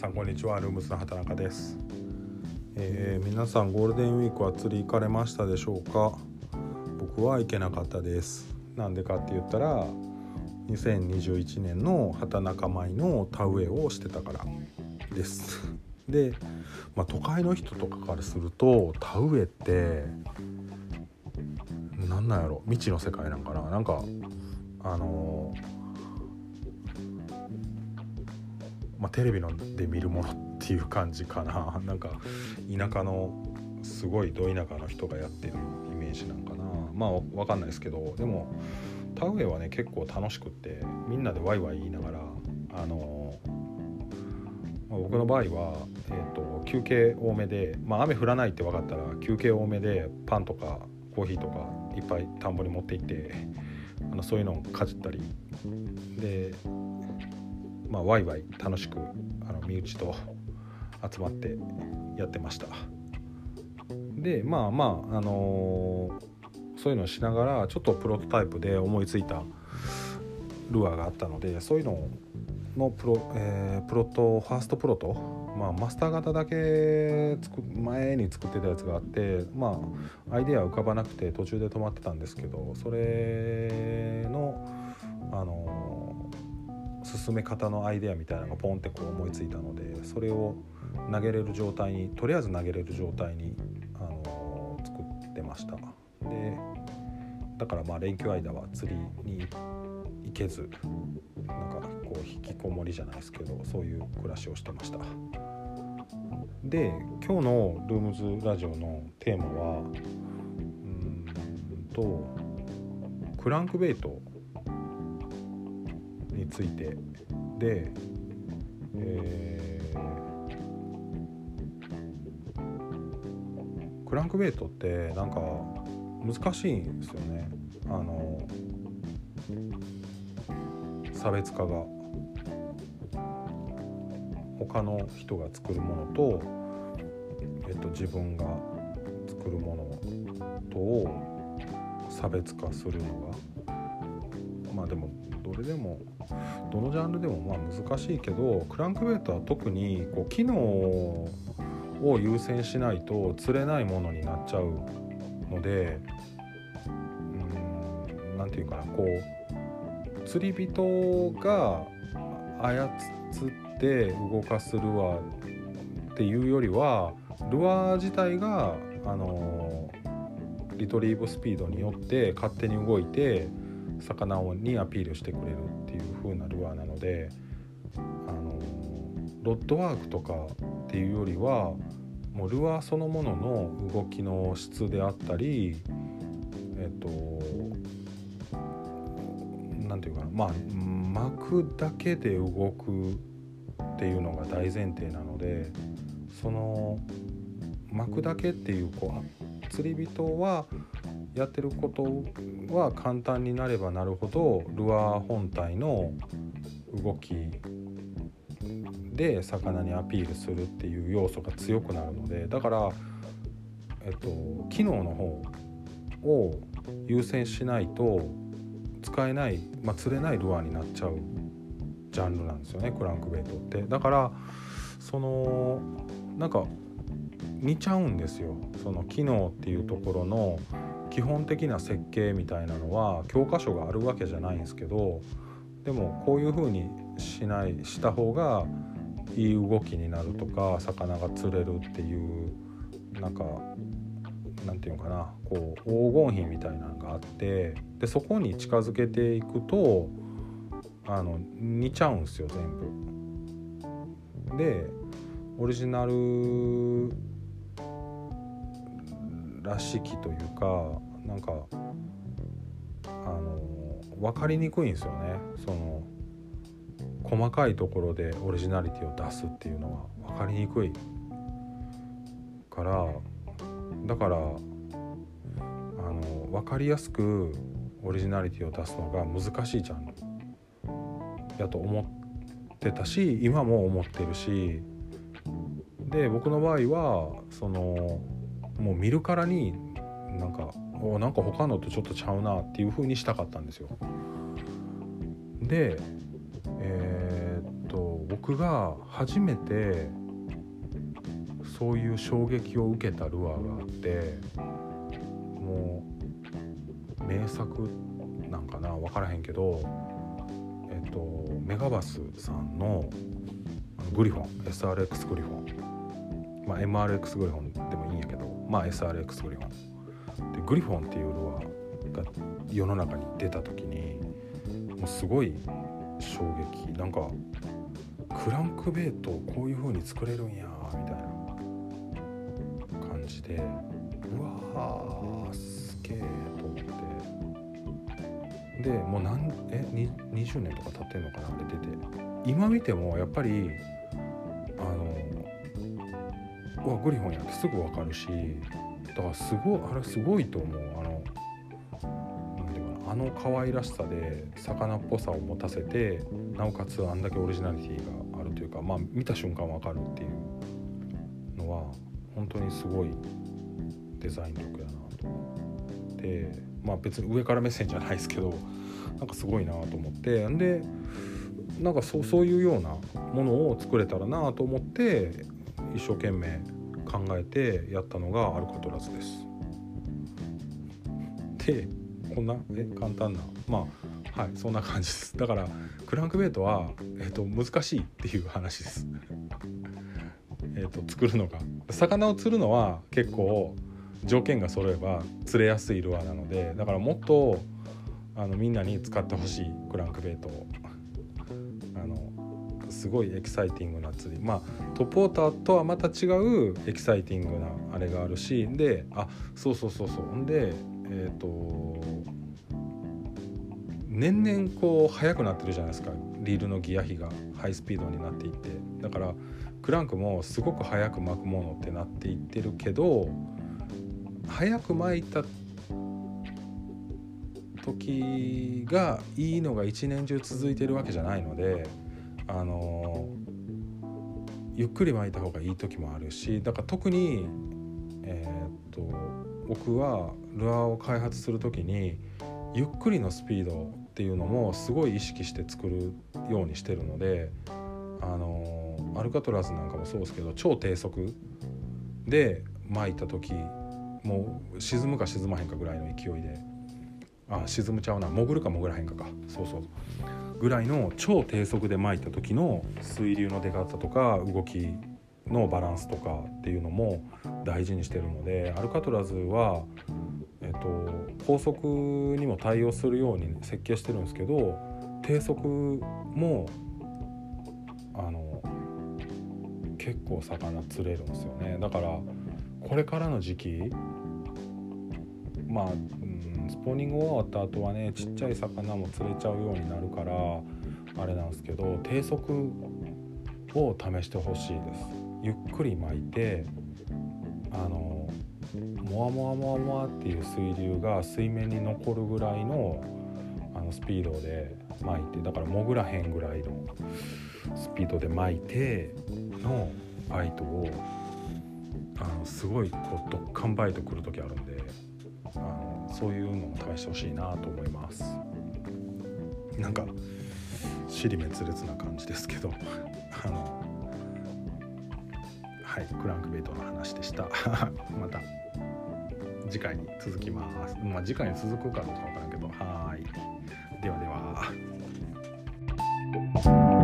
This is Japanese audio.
さんこんにちは。ルームズの畑中です、えー、皆さんゴールデンウィークは釣り行かれましたでしょうか？僕は行けなかったです。なんでかって言ったら2021年の畑中米の田植えをしてたからです。で、まあ、都会の人とかからすると田植えって何なんやろ？未知の世界なんかな？なんかあのーまあ、テレビので見るものっていう感じかな。なんか田舎のすごいど田舎の人がやってるイメージなんかな。まあ分かんないですけどでも田植えはね結構楽しくってみんなでワイワイ言いながらあのま、僕の場合は、えーと、休憩多めで、まあ、雨降らないって分かったら休憩多めでパンとかコーヒーとかいっぱい田んぼに持って行ってあのそういうのをかじったり。でまあ、ワイワイ楽しくあの身内と集まってやってました。でまあまああのー、そういうのをしながらちょっとプロトタイプで思いついたルアーがあったのでそういうののプロ,、えー、プロトファーストプロト、まあ、マスター型だけつく前に作ってたやつがあってまあアイデア浮かばなくて途中で止まってたんですけどそれのあのー進め方のアイデアみたいなのがポンってこう思いついたのでそれを投げれる状態にとりあえず投げれる状態に、あのー、作ってました。でだからまあ連休間は釣りに行けずなんかこう引きこもりじゃないですけどそういう暮らしをしてました。で今日のルームズラジオのテーマはうんとクランクベイトについて。で、えー、クランクベイトってなんか難しいんですよね。あの差別化が。他の人が作るものと、えっと、自分が作るものとを差別化するのが。まあでもれでもどのジャンルでもまあ難しいけどクランクベイトは特にこう機能を優先しないと釣れないものになっちゃうので何て言うかなこう釣り人が操って動かすルアーっていうよりはルアー自体があのリトリーブスピードによって勝手に動いて魚にアピールしてくれるっていう風なルアーなのであのロッドワークとかっていうよりはもうルアーそのものの動きの質であったりえっと何て言うかなまあ巻くだけで動くっていうのが大前提なのでその巻くだけっていうこう釣り人はやってることは簡単になればなるほどルアー本体の動きで魚にアピールするっていう要素が強くなるのでだから、えっと、機能の方を優先しないと使えない、まあ、釣れないルアーになっちゃうジャンルなんですよねクランクベイトってだからそのなんか似ちゃうんですよ。その機能っていうところの基本的な設計みたいなのは教科書があるわけじゃないんですけどでもこういう風にしないした方がいい動きになるとか魚が釣れるっていうなんかなんていうのかなこう黄金比みたいなのがあってでそこに近づけていくとあの似ちゃうんですよ全部。でオリジナルらしきというかなんかあの分かりにくいんですよね。その細かいところでオリジナリティを出すっていうのが分かりにくいからだからあの分かりやすくオリジナリティを出すのが難しいジャンルやと思ってたし今も思ってるし。で僕の場合はそのもう見るからになんかおなんか他のとちょっとちゃうなっていう風にしたかったんですよ。でえー、っと僕が初めてそういう衝撃を受けたルアーがあってもう名作なんかな分からへんけどえっとメガバスさんのグリフォン SRX グリフォンまあ MRX グリフォンまあ SRX グリフォンでグリフォンっていうルアーが世の中に出た時にもうすごい衝撃。なんかクランクベイトをこういう風に作れるんやみたいな感じでうわーすげえと思って。でもう何えに20年とか経ってんのかなあれ出て。今見てもやっぱりあのわグリフォンやってすぐ分かるしだからすごいあれすごいと思う。あのなんていうかなあの可愛らしさで魚っぽさを持たせてなおかつあんだけオリジナリティがあるというかまあ見た瞬間分かるっていうのは本当にすごいデザイン力やなと思って。まあ別に上から目線じゃないですけどなんかすごいなと思って。んでなんかそうそういうようなものを作れたらなと思って一生懸命考えてやったのがアルカトラズです。でこんなえ簡単なまあはいそんな感じです。だからクランクベイトは、えーと、難しいっていう話です。えと作るのが。魚を釣るのは結構条件が揃えば釣れやすいルアーなのでだからもっとあのみんなに使ってほしいクランクベイトを。すごいエキサイティングな釣り。まあトップウォーターとはまた違うエキサイティングなあれがあるしであそうそうそうそう。んでえっ、ー、と年々こう速くなってるじゃないですか。リールのギア比がハイスピードになっていって。だからクランクもすごく速く巻くものってなっていってるけど速く巻いた時がいいのが一年中続いてるわけじゃないのであのゆっくり巻いた方がいい時もあるしだから特にえー、っと僕はルアーを開発する時にゆっくりのスピードっていうのもすごい意識して作るようにしてるのであのアルカトラズなんかもそうですけど超低速で巻いた時もう沈むか沈まへんかぐらいの勢いであ沈むちゃうな。潜るか潜らへんかか。そうそう。ぐらいの超低速で巻いた時の水流の出方とか動きのバランスとかっていうのも大事にしてるのでアルカトラズは、えっと、高速にも対応するように設計してるんですけど低速もあの結構魚釣れるんですよね。だからこれからの時期まあ、ポーニング終わった後はねちっちゃい魚も釣れちゃうようになるからあれなんですけど低速を試してほしいです。ゆっくり巻いてあのモワモワモワモワっていう水流が水面に残るぐらいのあのスピードで巻いてだから潜らへんぐらいのスピードで巻いてのバイトをあのすごいこうドッカンバイト来る時あるんで。そういうのを試してほしいなと思います。なんか尻滅裂な感じですけど。あのはいクランクベイトの話でした。また次回に続きます。まあ次回に続くかどうか分からんけど。はい。ではでは。